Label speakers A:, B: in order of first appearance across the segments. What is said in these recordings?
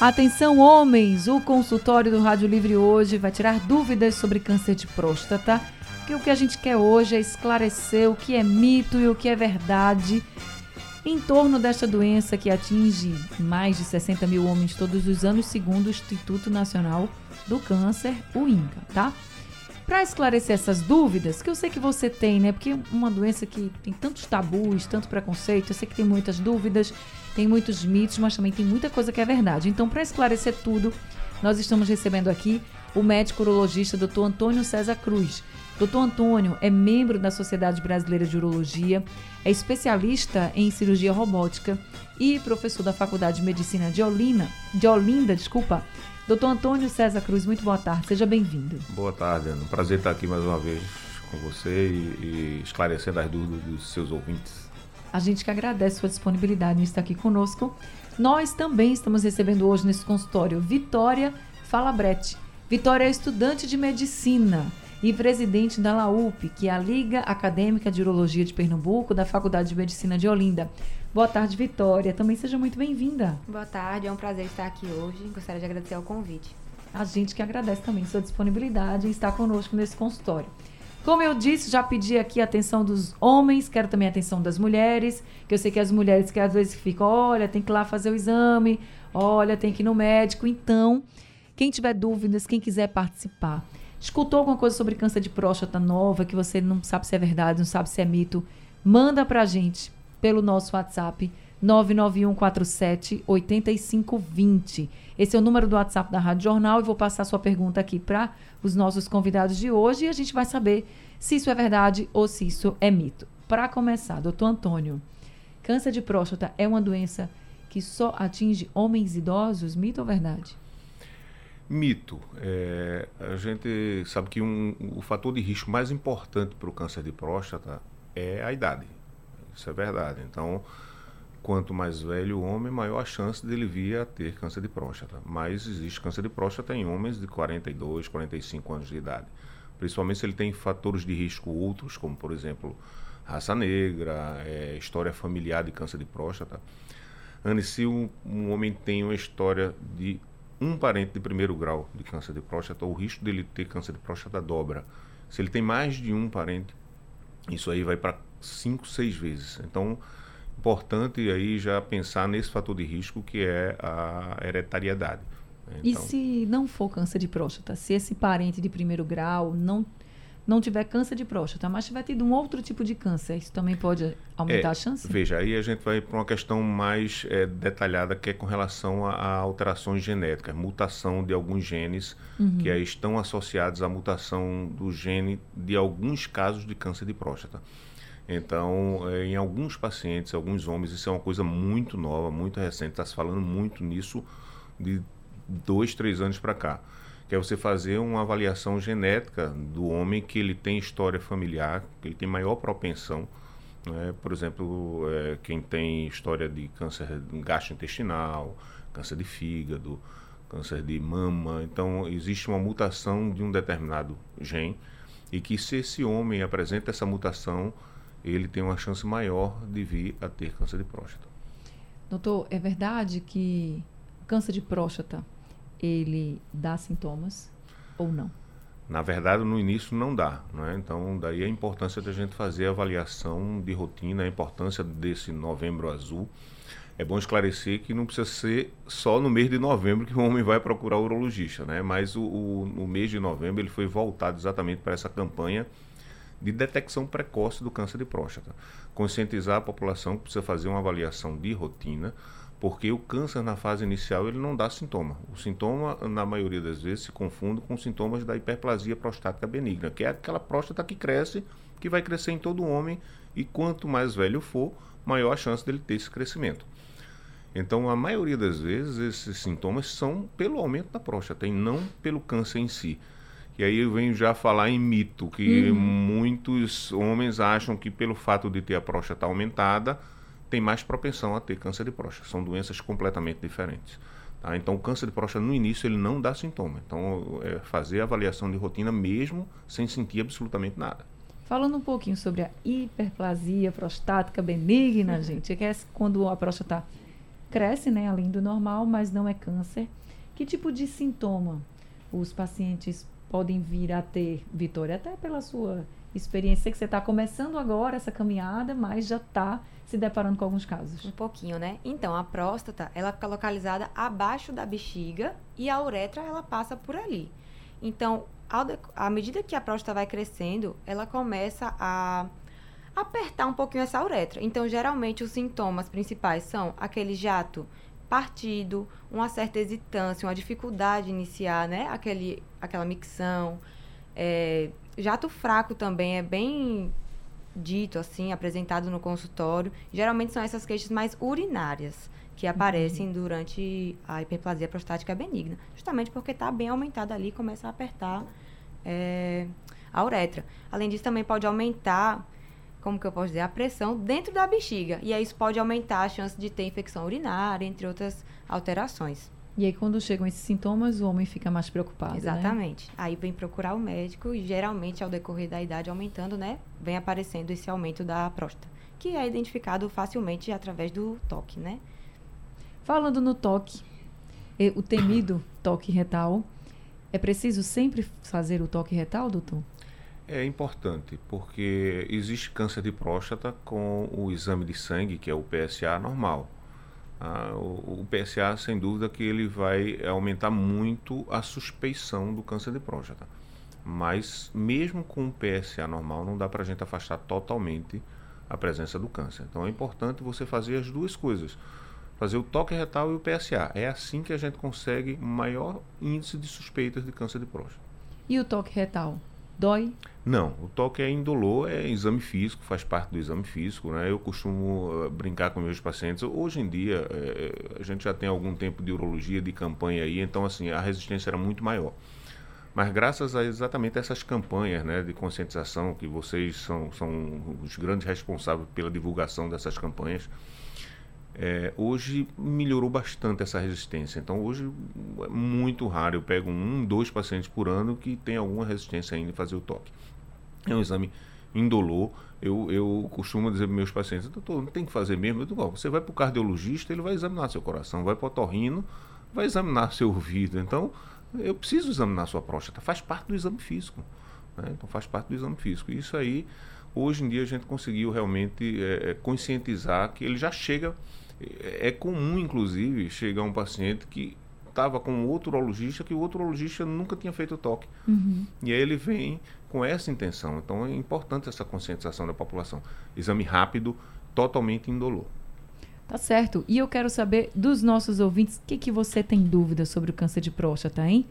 A: Atenção, homens! O consultório do Rádio Livre hoje vai tirar dúvidas sobre câncer de próstata. Que o que a gente quer hoje é esclarecer o que é mito e o que é verdade em torno desta doença que atinge mais de 60 mil homens todos os anos, segundo o Instituto Nacional do Câncer, o INCA, tá? Para esclarecer essas dúvidas, que eu sei que você tem, né? Porque uma doença que tem tantos tabus, tanto preconceito, eu sei que tem muitas dúvidas, tem muitos mitos, mas também tem muita coisa que é verdade. Então, para esclarecer tudo, nós estamos recebendo aqui o médico urologista Dr. Antônio César Cruz. Dr. Antônio é membro da Sociedade Brasileira de Urologia, é especialista em cirurgia robótica e professor da Faculdade de Medicina de Olinda, de Olinda, desculpa, Doutor Antônio César Cruz, muito boa tarde, seja bem-vindo.
B: Boa tarde, Ana. Prazer estar aqui mais uma vez com você e, e esclarecendo as dúvidas dos seus ouvintes.
A: A gente que agradece sua disponibilidade em estar aqui conosco. Nós também estamos recebendo hoje nesse consultório Vitória Falabrete. Vitória é estudante de medicina e presidente da LAUP, que é a Liga Acadêmica de Urologia de Pernambuco, da Faculdade de Medicina de Olinda. Boa tarde, Vitória. Também seja muito bem-vinda.
C: Boa tarde, é um prazer estar aqui hoje. Gostaria de agradecer o convite.
A: A gente que agradece também sua disponibilidade em estar conosco nesse consultório. Como eu disse, já pedi aqui a atenção dos homens, quero também a atenção das mulheres, que eu sei que as mulheres que às vezes ficam, olha, tem que ir lá fazer o exame, olha, tem que ir no médico. Então, quem tiver dúvidas, quem quiser participar, escutou alguma coisa sobre câncer de próstata nova, que você não sabe se é verdade, não sabe se é mito, manda pra gente pelo nosso WhatsApp 99147 8520. Esse é o número do WhatsApp da Rádio Jornal e vou passar sua pergunta aqui para os nossos convidados de hoje e a gente vai saber se isso é verdade ou se isso é mito. Para começar, doutor Antônio, câncer de próstata é uma doença que só atinge homens idosos, mito ou verdade?
B: Mito. É, a gente sabe que um, o fator de risco mais importante para o câncer de próstata é a idade. Isso é verdade. Então, quanto mais velho o homem, maior a chance dele vir a ter câncer de próstata. Mas existe câncer de próstata em homens de 42, 45 anos de idade. Principalmente se ele tem fatores de risco outros, como por exemplo raça negra, é, história familiar de câncer de próstata. Anne, se um, um, homem tem uma história de um parente de primeiro grau de câncer de próstata, o risco dele ter câncer de próstata dobra. Se ele tem mais de um parente, isso aí vai para cinco, seis vezes. Então, importante aí já pensar nesse fator de risco que é a hereditariedade.
A: Então, e se não for câncer de próstata, se esse parente de primeiro grau não não tiver câncer de próstata, mas tiver tido um outro tipo de câncer, isso também pode aumentar é, a chance?
B: Veja, aí a gente vai para uma questão mais é, detalhada, que é com relação a, a, alterações genéticas, mutação de alguns genes uhum. que aí estão associados à mutação do gene de alguns casos de câncer de próstata. Então, é, em alguns pacientes, alguns homens, isso é uma coisa muito nova, muito recente, está se falando muito nisso de dois, três anos para cá. Que é você fazer uma avaliação genética do homem que ele tem história familiar, que ele tem maior propensão. Né? Por exemplo, é, quem tem história de câncer gastrointestinal, câncer de fígado, câncer de mama. Então, existe uma mutação de um determinado gene e que se esse homem apresenta essa mutação, ele tem uma chance maior de vir a ter câncer de próstata.
A: Doutor, é verdade que câncer de próstata ele dá sintomas ou não?
B: Na verdade, no início não dá, é? Então, daí a importância da gente fazer a avaliação de rotina, a importância desse novembro azul. É bom esclarecer que não precisa ser só no mês de novembro que o homem vai procurar o urologista, né? Mas o, o, o mês de novembro ele foi voltado exatamente para essa campanha de detecção precoce do câncer de próstata. Conscientizar a população que precisa fazer uma avaliação de rotina, porque o câncer na fase inicial ele não dá sintoma. O sintoma, na maioria das vezes, se confunde com sintomas da hiperplasia prostática benigna, que é aquela próstata que cresce, que vai crescer em todo homem, e quanto mais velho for, maior a chance dele ter esse crescimento. Então, a maioria das vezes, esses sintomas são pelo aumento da próstata e não pelo câncer em si. E aí eu venho já falar em mito, que uhum. muitos homens acham que pelo fato de ter a próstata aumentada, tem mais propensão a ter câncer de próstata. São doenças completamente diferentes. Tá? Então, o câncer de próstata, no início, ele não dá sintoma. Então, é fazer a avaliação de rotina mesmo sem sentir absolutamente nada.
A: Falando um pouquinho sobre a hiperplasia prostática benigna, gente, que é quando a próstata cresce, né, além do normal, mas não é câncer. Que tipo de sintoma os pacientes podem vir a ter, Vitória? Até pela sua experiência, que você está começando agora essa caminhada, mas já está se deparando com alguns casos.
C: Um pouquinho, né? Então, a próstata, ela fica localizada abaixo da bexiga e a uretra, ela passa por ali. Então, à medida que a próstata vai crescendo, ela começa a apertar um pouquinho essa uretra. Então, geralmente, os sintomas principais são aquele jato partido, uma certa hesitância, uma dificuldade de iniciar, né? Aquele, aquela micção. É, jato fraco também é bem dito assim, apresentado no consultório, geralmente são essas queixas mais urinárias que uhum. aparecem uhum. durante a hiperplasia prostática benigna, justamente porque está bem aumentada ali, começa a apertar é, a uretra. Além disso, também pode aumentar, como que eu posso dizer, a pressão dentro da bexiga, e aí isso pode aumentar a chance de ter infecção urinária, entre outras alterações.
A: E aí, quando chegam esses sintomas, o homem fica mais preocupado. Né?
C: Exatamente. Né? Aí vem procurar o médico e geralmente, ao decorrer da idade aumentando, né, vem aparecendo esse aumento da próstata, que é identificado facilmente através do toque, né?
A: Falando no toque, o temido toque retal, é preciso sempre fazer o toque retal, doutor?
B: É importante, porque existe câncer de próstata com o exame de sangue, que é o PSA normal. Ah, o, o, PSA, sem dúvida, que ele vai aumentar muito a suspeição do câncer de próstata. Mas, mesmo com o PSA normal, não dá para a gente afastar totalmente a presença do câncer. Então, é importante você fazer as duas coisas. Fazer o toque retal e o PSA. É assim que a gente consegue maior índice de suspeitas de câncer de próstata.
A: E o toque retal? Dói?
B: Não, o toque é indolor, é exame físico, faz parte do exame físico. Né? Eu costumo uh, brincar com meus pacientes. Hoje em dia, é, a gente já tem algum tempo de urologia, de campanha aí, então assim, a resistência era muito maior. Mas graças a exatamente essas campanhas né, de conscientização, que vocês são, são os grandes responsáveis pela divulgação dessas campanhas, é, hoje melhorou bastante essa resistência. Então hoje é muito raro. Eu pego um, dois pacientes por ano que tem alguma resistência ainda em fazer o toque. É um exame indolor. Eu, eu costumo dizer para meus pacientes, doutor, não tem que fazer mesmo. Eu digo, você vai para o cardiologista, ele vai examinar seu coração, vai para o otorrino, vai examinar seu ouvido. Então, eu preciso examinar sua próstata. Faz parte do exame físico. Né? Então, faz parte do exame físico. Isso aí, hoje em dia, a gente conseguiu realmente é, conscientizar que ele já chega é, é comum, inclusive, chegar um paciente que estava com outro urologista que o outro urologista nunca tinha feito toque. Uhum. E aí ele vem com essa intenção. Então é importante essa conscientização da população. Exame rápido, totalmente indolor.
A: Tá certo. E eu quero saber dos nossos ouvintes, o que, que você tem dúvida sobre o câncer de próstata, hein?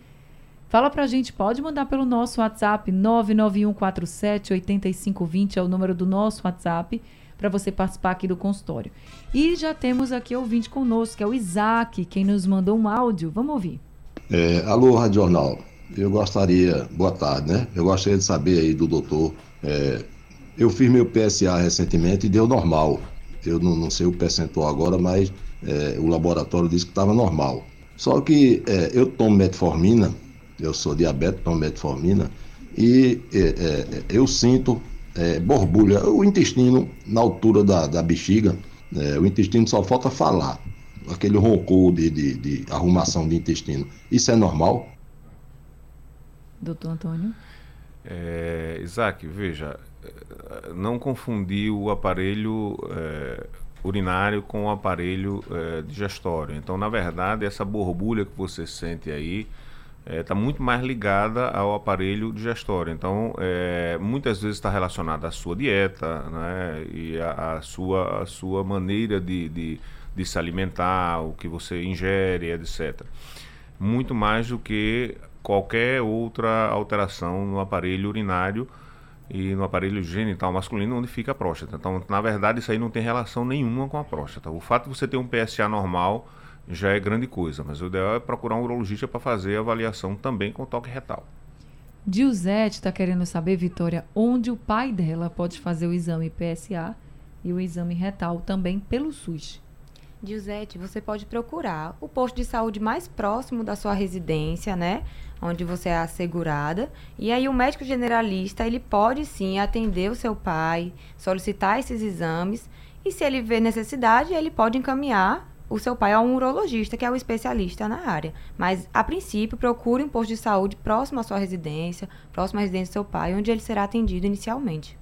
A: Fala pra gente, pode mandar pelo nosso WhatsApp 99147 8520 é o número do nosso WhatsApp para você participar aqui do consultório. E já temos aqui ouvinte conosco, que é o Isaac, quem nos mandou um áudio. Vamos ouvir.
D: É, alô, Rádio Jornal. Eu gostaria, boa tarde, né? Eu gostaria de saber aí do doutor. É, eu fiz meu PSA recentemente e deu normal. Eu não, não sei o percentual agora, mas é, o laboratório disse que estava normal. Só que é, eu tomo metformina, eu sou diabético, tomo metformina, e é, é, eu sinto é, borbulha, o intestino na altura da, da bexiga, é, o intestino só falta falar, aquele roncou de, de, de, arrumação de intestino. Isso é normal?
A: Doutor Antônio?
B: É, Isaac, veja, não confundir o aparelho é, urinário com o aparelho é, digestório. Então, na verdade, essa borbulha que você sente aí está é, tá muito mais ligada ao aparelho digestório. Então, é, muitas vezes está relacionada à sua dieta né, e à sua, sua maneira de, de, de, se alimentar, o que você ingere, etc. Muito mais do que qualquer outra alteração no aparelho urinário e no aparelho genital masculino onde fica a próstata. Então, na verdade, isso aí não tem relação nenhuma com a próstata. O fato de você ter um PSA normal já é grande coisa, mas o ideal é procurar um urologista para fazer a avaliação também com toque retal.
A: Gilzete está querendo saber, Vitória, onde o pai dela pode fazer o exame PSA e o exame retal também pelo SUS.
C: Gilzete, você pode procurar o posto de saúde mais próximo da sua residência, né? Onde você é assegurada. E aí o médico generalista, ele pode sim atender o seu pai, solicitar esses exames. E se ele vê necessidade, ele pode encaminhar o seu pai a um urologista, que é o especialista na área. Mas, a princípio, procure um posto de saúde próximo à sua residência, próximo à residência do seu pai, onde ele será atendido inicialmente.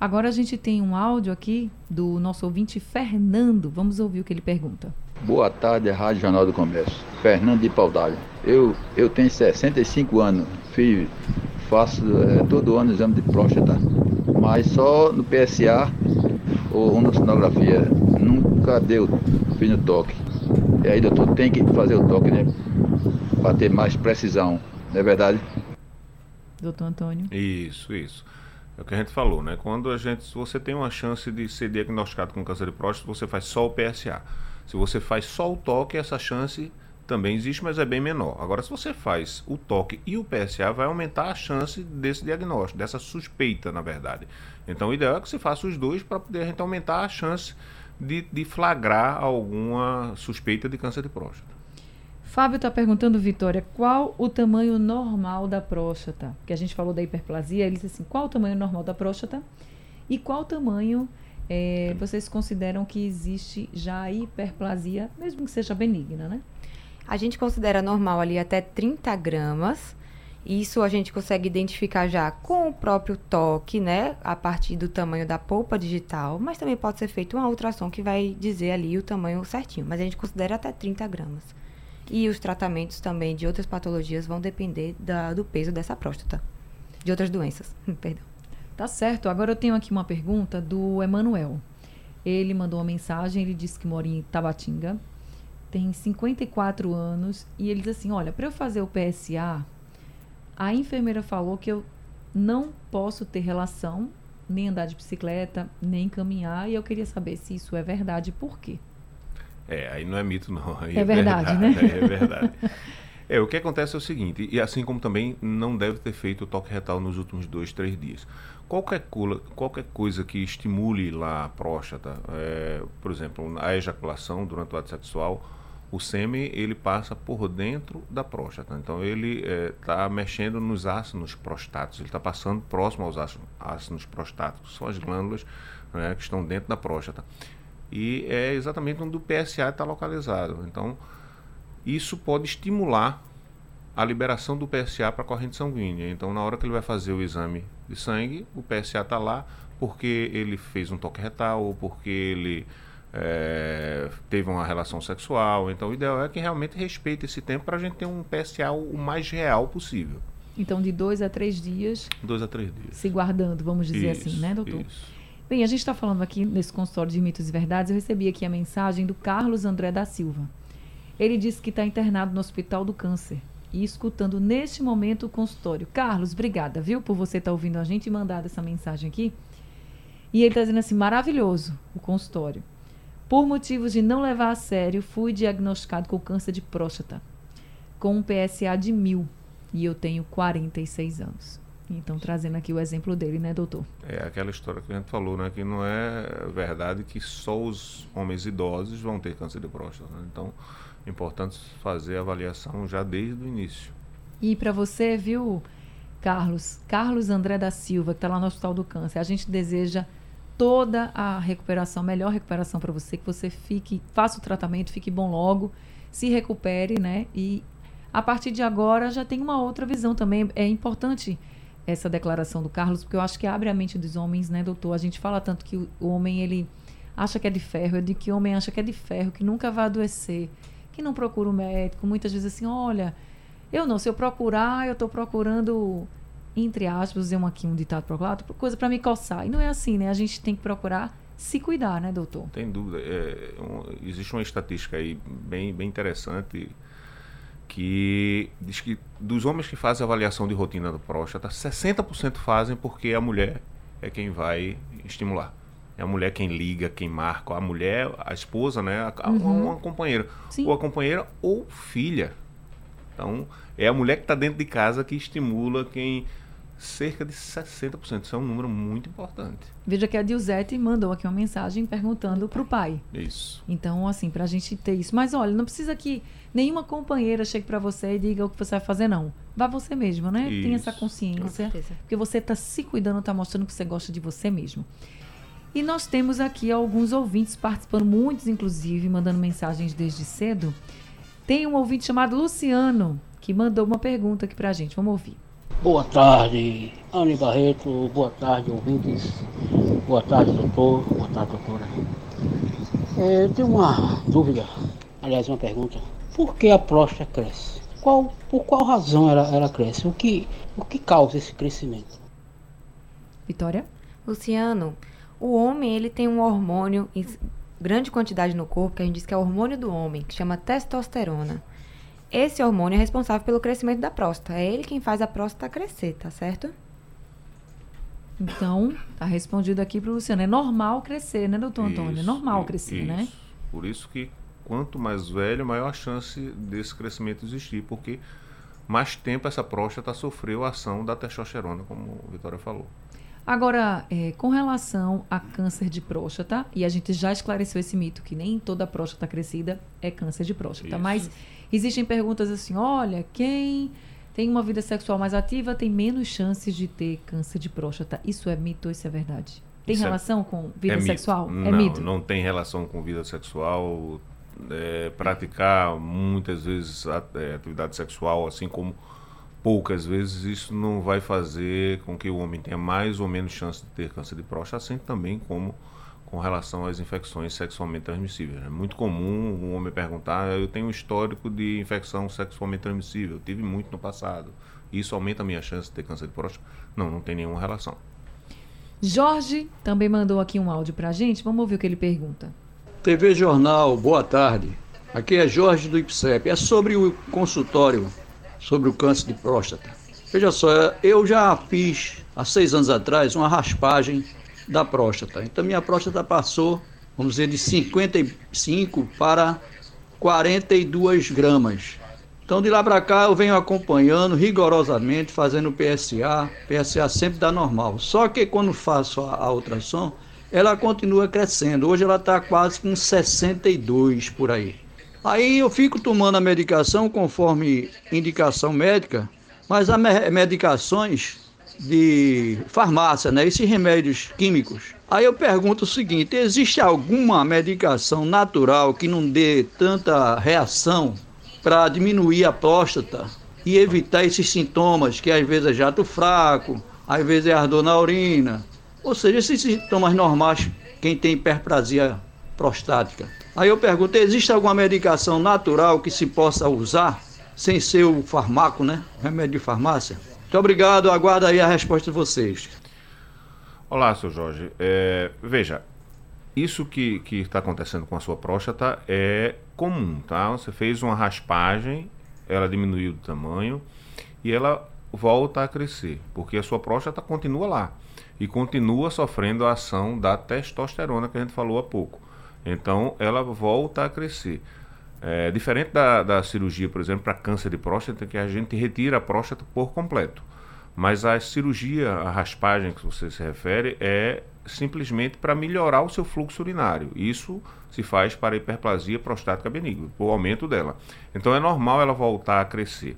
A: Agora a gente tem um áudio aqui do nosso ouvinte Fernando. Vamos ouvir o que ele pergunta.
E: Boa tarde, Rádio Jornal do Comércio. Fernando de Paudalho. Eu, eu tenho 65 anos, fiz, faço é, todo ano exame de próstata, mas só no PSA ou na sonografia. Nunca deu, fiz no toque. E aí, doutor, tem que fazer o toque, né? Para ter mais precisão, não é verdade?
A: Doutor Antônio.
B: Isso, isso. É o que a gente falou, né? Quando a gente, se você tem uma chance de ser diagnosticado com câncer de próstata, você faz só o PSA. Se você faz só o toque, essa chance também existe, mas é bem menor. Agora, se você faz o toque e o PSA, vai aumentar a chance desse diagnóstico, dessa suspeita, na verdade. Então, o ideal é que você faça os dois para poder a gente aumentar a chance de, de flagrar alguma suspeita de câncer de próstata.
A: Fábio está perguntando, Vitória, qual o tamanho normal da próstata? Que a gente falou da hiperplasia, ele disse assim, qual o tamanho normal da próstata e qual o tamanho é, vocês consideram que existe já a hiperplasia, mesmo que seja benigna, né?
C: A gente considera normal ali até 30 gramas. Isso a gente consegue identificar já com o próprio toque, né? A partir do tamanho da polpa digital, mas também pode ser feito uma ultrassom que vai dizer ali o tamanho certinho. Mas a gente considera até 30 gramas. E os tratamentos também de outras patologias vão depender da, do peso dessa próstata. De outras doenças, perdão.
A: Tá certo. Agora eu tenho aqui uma pergunta do Emanuel. Ele mandou uma mensagem, ele disse que mora em Tabatinga, tem 54 anos, e ele diz assim: Olha, para eu fazer o PSA, a enfermeira falou que eu não posso ter relação, nem andar de bicicleta, nem caminhar, e eu queria saber se isso é verdade e por quê.
B: É, aí não é mito, não.
A: É, é verdade, verdade,
B: né? é verdade. É, o que acontece é o seguinte, e assim como também não deve ter feito o toque retal nos últimos dois, três dias. Qualquer, qualquer coisa que estimule lá a próstata, é, por exemplo, a ejaculação durante o ato sexual, o sêmen ele passa por dentro da próstata. Então ele está é, mexendo nos ácidos prostáticos, ele está passando próximo aos ácidos, ácidos prostáticos, são as glândulas né, que estão dentro da próstata e é exatamente onde o PSA está localizado. Então, isso pode estimular a liberação do PSA para a corrente sanguínea. Então, na hora que ele vai fazer o exame de sangue, o PSA está lá porque ele fez um toque retal ou porque ele é, teve uma relação sexual. Então, o ideal é que realmente respeite esse tempo para a gente ter um PSA o mais real possível.
A: Então, de dois a três dias.
B: Dois a três dias.
A: Se guardando, vamos dizer
B: isso,
A: assim, né, doutor?
B: Isso.
A: Bem, a gente está falando aqui nesse consultório de mitos e verdades. Eu recebi aqui a mensagem do Carlos André da Silva. Ele disse que está internado no Hospital do Câncer e escutando neste momento o consultório. Carlos, obrigada, viu, por você estar tá ouvindo a gente e mandado essa mensagem aqui. E ele está dizendo assim: maravilhoso o consultório. Por motivos de não levar a sério, fui diagnosticado com câncer de próstata, com um PSA de mil, e eu tenho 46 anos. Então, trazendo aqui o exemplo dele, né, doutor?
B: É aquela história que a gente falou, né? Que não é verdade que só os homens idosos vão ter câncer de próstata. Né? Então, é importante fazer a avaliação já desde o início.
A: E para você, viu, Carlos? Carlos André da Silva, que está lá no Hospital do Câncer, a gente deseja toda a recuperação, melhor recuperação para você, que você fique, faça o tratamento, fique bom logo, se recupere, né? E a partir de agora já tem uma outra visão também. É importante essa declaração do Carlos, porque eu acho que abre a mente dos homens, né, doutor? A gente fala tanto que o, homem, ele acha que é de ferro, é de que o homem acha que é de ferro, que nunca vai adoecer, que não procura o um médico, muitas vezes assim, olha, eu não, se eu procurar, eu estou procurando, entre aspas, um aqui um ditado procurado, coisa para me coçar. E não é assim, né? A gente tem que procurar se cuidar, né, doutor?
B: Tem dúvida. É, um, existe uma estatística aí bem, bem interessante que diz que dos homens que fazem avaliação de rotina do próstata, 60% fazem porque a mulher é quem vai estimular. É a mulher quem liga, quem marca. A mulher, a esposa, né? A, uhum. Uma companheira. Sim. Ou a companheira ou filha. Então, é a mulher que está dentro de casa que estimula quem cerca de 60%. Isso é um número muito importante.
A: Veja que a Dilzete mandou aqui uma mensagem perguntando para o pai.
B: Isso.
A: Então, assim, para a gente ter isso. Mas olha, não precisa que nenhuma companheira chegue para você e diga o que você vai fazer, não. Vá você mesmo, né? Tenha essa consciência. Porque você está se cuidando, está mostrando que você gosta de você mesmo. E nós temos aqui alguns ouvintes participando, muitos inclusive, mandando mensagens desde cedo. Tem um ouvinte chamado Luciano que mandou uma pergunta aqui para a gente. Vamos ouvir.
F: Boa tarde, Anne Barreto. Boa tarde, ouvintes. Boa tarde, doutor. Boa tarde, doutora. É, eu tenho uma dúvida, aliás, uma pergunta. Por que a próstata cresce? Qual, por qual razão ela, ela cresce? O que, o que causa esse crescimento?
A: Vitória?
C: Luciano, o homem ele tem um hormônio em grande quantidade no corpo, que a gente diz que é o hormônio do homem, que chama testosterona. Esse hormônio é responsável pelo crescimento da próstata. É ele quem faz a próstata crescer, tá certo?
A: Então, tá respondido aqui para o Luciano. É normal crescer, né, doutor Antônio? É normal crescer,
B: isso.
A: né?
B: Por isso que quanto mais velho, maior a chance desse crescimento existir, porque mais tempo essa próstata sofreu a ação da testosterona, como a Vitória falou.
A: Agora, é, com relação a câncer de próstata, e a gente já esclareceu esse mito que nem toda próstata crescida é câncer de próstata, Isso. mas existem perguntas assim: olha, quem tem uma vida sexual mais ativa tem menos chances de ter câncer de próstata. Isso é mito ou isso é verdade? Tem isso é relação é, com vida é sexual?
B: Mito.
A: É
B: não,
A: mito?
B: Não tem relação com vida sexual. É, praticar muitas vezes é, atividade sexual, assim como poucas vezes isso não vai fazer com que o homem tenha mais ou menos chance de ter câncer de próstata, assim também como com relação às infecções sexualmente transmissíveis. É muito comum um homem perguntar: eu tenho um histórico de infecção sexualmente transmissível, eu tive muito no passado. Isso aumenta a minha chance de ter câncer de próstata? Não, não tem nenhuma relação.
A: Jorge também mandou aqui um áudio para a gente. Vamos ouvir o que ele pergunta.
G: TV Jornal, boa tarde. Aqui é Jorge do IPSEP. É sobre o consultório sobre o câncer de próstata. Veja só, eu já fiz há seis anos atrás uma raspagem da próstata. Então minha próstata passou, vamos dizer, de 55 para 42 gramas. Então de lá para cá eu venho acompanhando rigorosamente, fazendo PSA, PSA sempre dá normal. Só que quando faço a, a ultrassom, ela continua crescendo. Hoje ela está quase com 62 por aí. Aí eu fico tomando a medicação conforme indicação médica, mas há medicações de farmácia, né? Esses remédios químicos. Aí eu pergunto o seguinte: existe alguma medicação natural que não dê tanta reação para diminuir a próstata e evitar esses sintomas que às vezes é jato fraco, às vezes é ardor na urina, ou seja, esses sintomas normais quem tem hiperplasia prostática. Aí eu pergunto, existe alguma medicação natural que se possa usar sem ser o farmaco, né? Remédio de farmácia? Muito obrigado, aguardo aí a resposta de vocês.
B: Olá, seu Jorge. É, veja, isso que está acontecendo com a sua próstata é comum, tá? Você fez uma raspagem, ela diminuiu de tamanho e ela volta a crescer, porque a sua próstata continua lá e continua sofrendo a ação da testosterona que a gente falou há pouco. Então ela volta a crescer. É, diferente da, da cirurgia, por exemplo, para câncer de próstata, que a gente retira a próstata por completo. Mas a cirurgia, a raspagem que você se refere, é simplesmente para melhorar o seu fluxo urinário. Isso se faz para hiperplasia prostática benigna, o aumento dela. Então é normal ela voltar a crescer.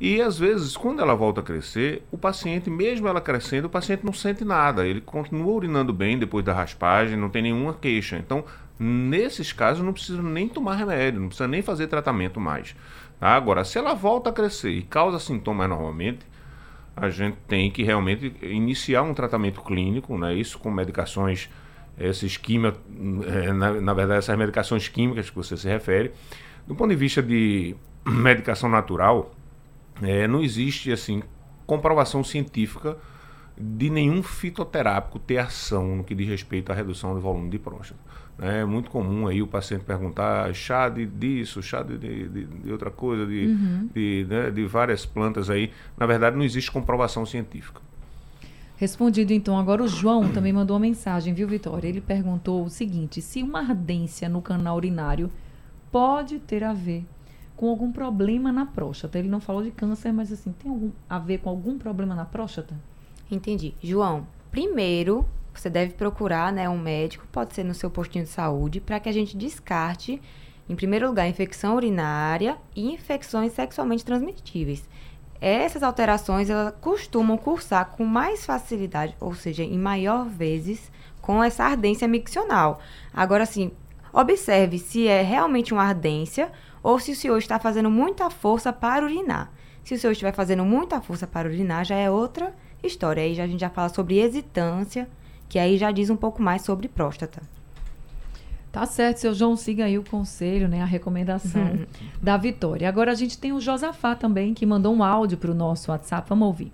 B: E às vezes, quando ela volta a crescer, o paciente, mesmo ela crescendo, o paciente não sente nada. Ele continua urinando bem depois da raspagem, não tem nenhuma queixa. Então, nesses casos, não precisa nem tomar remédio, não precisa nem fazer tratamento mais. Tá? Agora, se ela volta a crescer e causa sintomas normalmente, a gente tem que realmente iniciar um tratamento clínico, né? isso com medicações, esses quimio, na, na verdade, essas medicações químicas que você se refere. Do ponto de vista de medicação natural, é, não existe assim comprovação científica de nenhum fitoterápico ter ação no que diz respeito à redução do volume de próstata. É muito comum aí o paciente perguntar chá de disso, chá de, de, de outra coisa, de, uhum. de, né, de várias plantas aí. Na verdade, não existe comprovação científica.
A: Respondido então, agora o João também mandou uma mensagem, viu, Vitória? Ele perguntou o seguinte: se uma ardência no canal urinário pode ter a ver com algum problema na próstata. Ele não falou de câncer, mas assim, tem algum a ver com algum problema na próstata?
C: Entendi. João, primeiro você deve procurar né, um médico, pode ser no seu postinho de saúde, para que a gente descarte, em primeiro lugar, infecção urinária e infecções sexualmente transmitíveis. Essas alterações elas costumam cursar com mais facilidade, ou seja, em maior vezes, com essa ardência miccional. Agora, sim, observe se é realmente uma ardência ou se o senhor está fazendo muita força para urinar. Se o senhor estiver fazendo muita força para urinar, já é outra história. Aí já, a gente já fala sobre hesitância, que aí já diz um pouco mais sobre próstata.
A: Tá certo, seu João, siga aí o conselho, né, a recomendação uhum. da Vitória. Agora a gente tem o Josafá também, que mandou um áudio para o nosso WhatsApp. Vamos ouvir.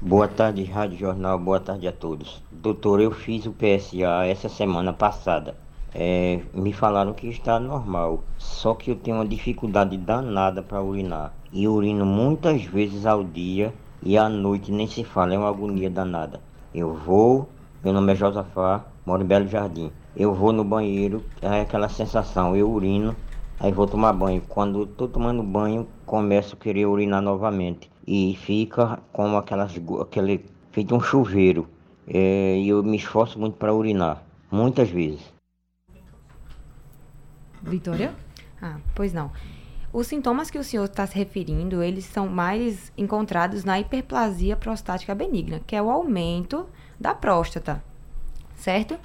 H: Boa tarde, Rádio Jornal. Boa tarde a todos. Doutor, eu fiz o PSA essa semana passada. É, me falaram que está normal, só que eu tenho uma dificuldade danada para urinar. E urino muitas vezes ao dia e à noite nem se fala, é uma agonia danada. Eu vou, meu nome é Josafá, moro em Belo Jardim. Eu vou no banheiro, é aquela sensação, eu urino, aí vou tomar banho. Quando estou tomando banho, começo a querer urinar novamente. E fica como aquelas, aquele, feito um chuveiro. É, e eu me esforço muito para urinar, muitas vezes.
A: Vitória?
C: Ah, pois não. Os sintomas que o senhor está se referindo, eles são mais encontrados na hiperplasia prostática benigna, que é o aumento da próstata, certo?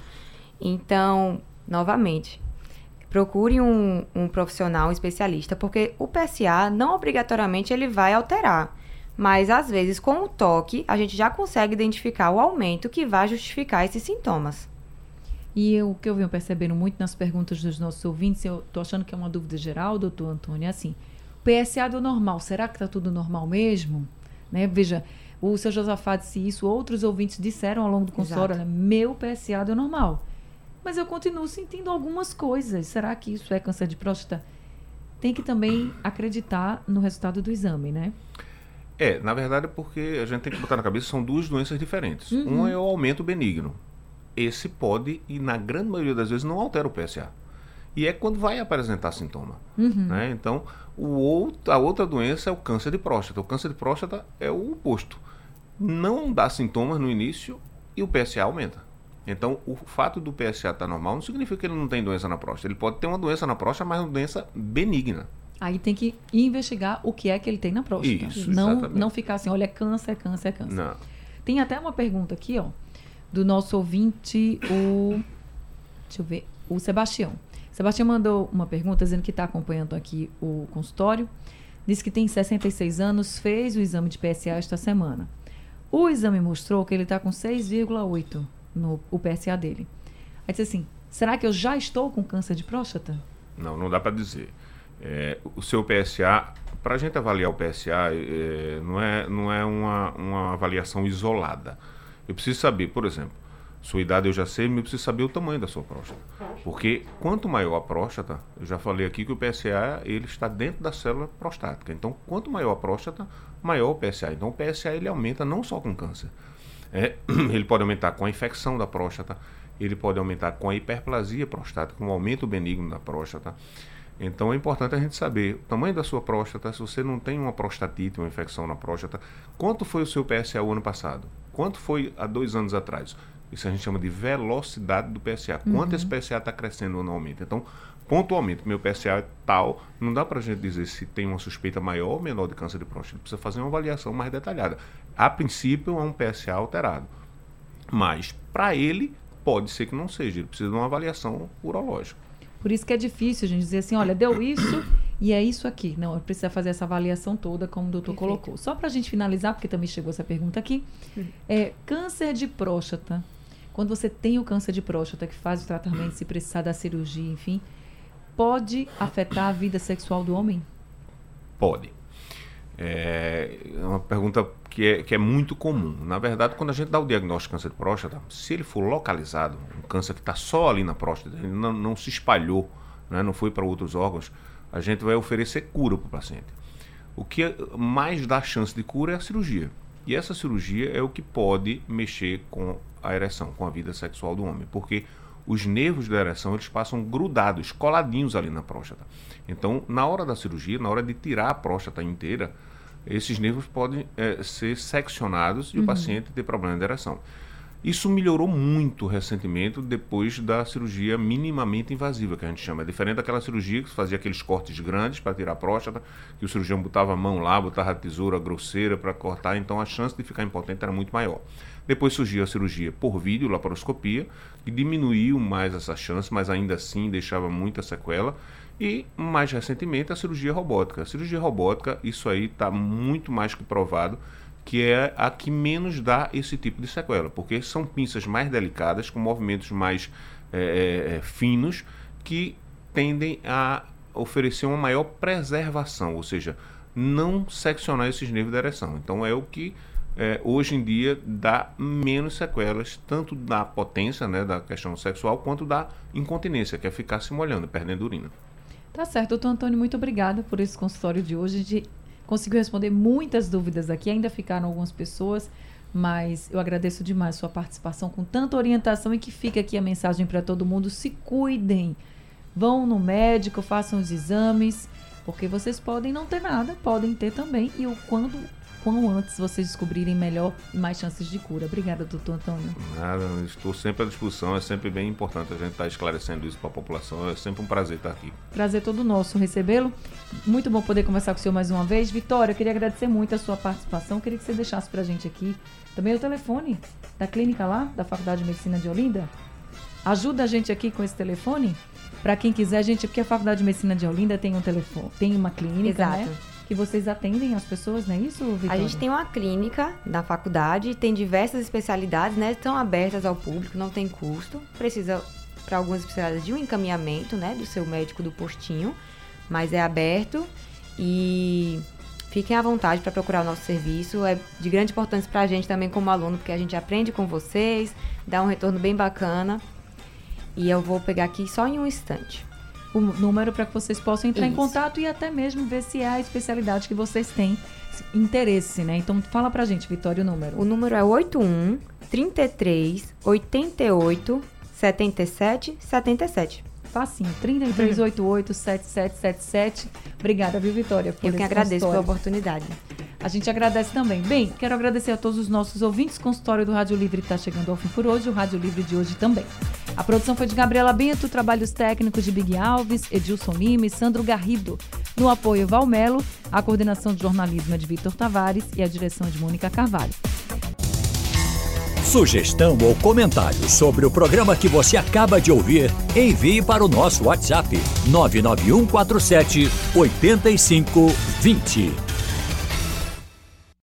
C: Então, novamente, procure um, um profissional especialista, porque o PSA não obrigatoriamente ele vai alterar, mas às vezes com o toque a gente já consegue identificar o aumento que vai justificar esses sintomas.
A: E o que eu venho percebendo muito nas perguntas dos nossos ouvintes, eu estou achando que é uma dúvida geral, doutor Antônio, é assim, PSA do normal, será que está tudo normal mesmo? Né? Veja, o seu Josafá disse isso, outros ouvintes disseram ao longo do consultório, olha, meu PSA deu normal. Mas eu continuo sentindo algumas coisas. Será que isso é câncer de próstata? Tem que também acreditar no resultado do exame, né?
B: É, na verdade, porque a gente tem que botar na cabeça são duas doenças diferentes. Uhum. Um é o aumento benigno. Esse pode, e na grande maioria das vezes, não altera o PSA. E é quando vai apresentar sintoma. Uhum. Né? Então, o outro, a outra doença é o câncer de próstata. O câncer de próstata é o oposto não dá sintomas no início e o PSA aumenta. Então, o fato do PSA estar tá normal não significa que ele não tem doença na próstata. Ele pode ter uma doença na próstata, mas uma doença benigna.
A: Aí tem que investigar o que é que ele tem na próstata. Isso, não, exatamente. não ficar assim, olha, é câncer, é câncer, é câncer. Não. Tem até uma pergunta aqui, ó, do nosso ouvinte, o. Deixa eu ver, o Sebastião. Sebastião mandou uma pergunta dizendo que está acompanhando aqui o consultório. Disse que tem 66 anos, fez o exame de PSA esta semana. O exame mostrou que ele está com 6,8 no o PSA dele. Aí disse assim: será que eu já estou com câncer de próstata?
B: Não, não dá para dizer. É, o seu PSA, para a gente avaliar o PSA, é, não é, não é uma, uma avaliação isolada. Eu preciso saber, por exemplo, sua idade eu já sei, mas eu preciso saber o tamanho da sua próstata. Porque quanto maior a próstata, eu já falei aqui que o PSA ele está dentro da célula prostática. Então, quanto maior a próstata, maior o PSA. Então, o PSA ele aumenta não só com câncer. É, ele pode aumentar com a infecção da próstata, ele pode aumentar com a hiperplasia prostática, com o aumento benigno da próstata. Então é importante a gente saber o tamanho da sua próstata, se você não tem uma prostatite, uma infecção na próstata, quanto foi o seu PSA o ano passado? Quanto foi há dois anos atrás? Isso a gente chama de velocidade do PSA. Quanto uhum. esse PSA está crescendo anualmente? Então, pontualmente, meu PSA é tal, não dá para a gente dizer se tem uma suspeita maior ou menor de câncer de próstata. Precisa fazer uma avaliação mais detalhada. A princípio, é um PSA alterado. Mas, para ele, pode ser que não seja. Ele precisa de uma avaliação urológica.
A: Por isso que é difícil a gente dizer assim, olha, deu isso e é isso aqui. Não, precisa fazer essa avaliação toda, como o doutor Perfeito. colocou. Só para a gente finalizar, porque também chegou essa pergunta aqui. É, câncer de próstata quando você tem o câncer de próstata, que faz o tratamento, se precisar da cirurgia, enfim, pode afetar a vida sexual do homem?
B: Pode. É uma pergunta que é, que é muito comum. Na verdade, quando a gente dá o diagnóstico de câncer de próstata, se ele for localizado, um câncer que está só ali na próstata, ele não, não se espalhou, né, não foi para outros órgãos, a gente vai oferecer cura para o paciente. O que mais dá chance de cura é a cirurgia. E essa cirurgia é o que pode mexer com a ereção, com a vida sexual do homem. Porque os nervos da ereção eles passam grudados, coladinhos ali na próstata. Então, na hora da cirurgia, na hora de tirar a próstata inteira, esses nervos podem é, ser seccionados e uhum. o paciente ter problema de ereção. Isso melhorou muito recentemente depois da cirurgia minimamente invasiva, que a gente chama. É diferente daquela cirurgia que fazia aqueles cortes grandes para tirar a próstata, que o cirurgião botava a mão lá, botava a tesoura grosseira para cortar, então a chance de ficar impotente era muito maior. Depois surgiu a cirurgia por vídeo, laparoscopia, que diminuiu mais essa chance, mas ainda assim deixava muita sequela. E mais recentemente a cirurgia robótica. A cirurgia robótica, isso aí está muito mais que provado que é a que menos dá esse tipo de sequela, porque são pinças mais delicadas, com movimentos mais é, é, é, finos, que tendem a oferecer uma maior preservação, ou seja, não seccionar esses nervos da ereção. Então é o que é, hoje em dia dá menos sequelas, tanto da potência, né, da questão sexual, quanto da incontinência, que é ficar se molhando, perdendo urina.
A: Tá certo, doutor Antônio, muito obrigada por esse consultório de hoje. De conseguiu responder muitas dúvidas aqui, ainda ficaram algumas pessoas, mas eu agradeço demais sua participação com tanta orientação e que fica aqui a mensagem para todo mundo: se cuidem, vão no médico, façam os exames, porque vocês podem não ter nada, podem ter também, e o quando quão antes vocês descobrirem melhor e mais chances de cura. Obrigada, doutor Antônio.
B: Nada, estou sempre à disposição. É sempre bem importante a gente estar esclarecendo isso para a população. É sempre um prazer estar aqui.
A: Prazer todo nosso recebê-lo. Muito bom poder conversar com o senhor mais uma vez. Vitória, eu queria agradecer muito a sua participação. Eu queria que você deixasse para a gente aqui também o telefone da clínica lá, da Faculdade de Medicina de Olinda. Ajuda a gente aqui com esse telefone. Para quem quiser, gente, porque a Faculdade de Medicina de Olinda tem um telefone, tem uma clínica, né? Exato. né? Que vocês atendem as pessoas, não é isso, Vitória?
C: A gente tem uma clínica na faculdade, tem diversas especialidades, né? Estão abertas ao público, não tem custo. Precisa, para algumas especialidades, de um encaminhamento, né? Do seu médico do postinho, mas é aberto e fiquem à vontade para procurar o nosso serviço. É de grande importância para a gente também como aluno, porque a gente aprende com vocês, dá um retorno bem bacana. E eu vou pegar aqui só em um instante
A: o número para que vocês possam entrar Isso. em contato e até mesmo ver se é a especialidade que vocês têm interesse, né? Então fala pra gente, Vitória, o número.
C: O número é 81 33 88 77 77.
A: Facinho, 3388 7777. Obrigada, viu, Vitória,
C: por Eu que agradeço pela oportunidade.
A: A gente agradece também. Bem, quero agradecer a todos os nossos ouvintes. O consultório do Rádio Livre está chegando ao fim por hoje, o Rádio Livre de hoje também. A produção foi de Gabriela Bento, trabalhos técnicos de Big Alves, Edilson Lima e Sandro Garrido. No apoio, Valmelo, a coordenação de jornalismo é de Vitor Tavares e a direção de Mônica Carvalho.
I: Sugestão ou comentário sobre o programa que você acaba de ouvir, envie para o nosso WhatsApp 99147 8520.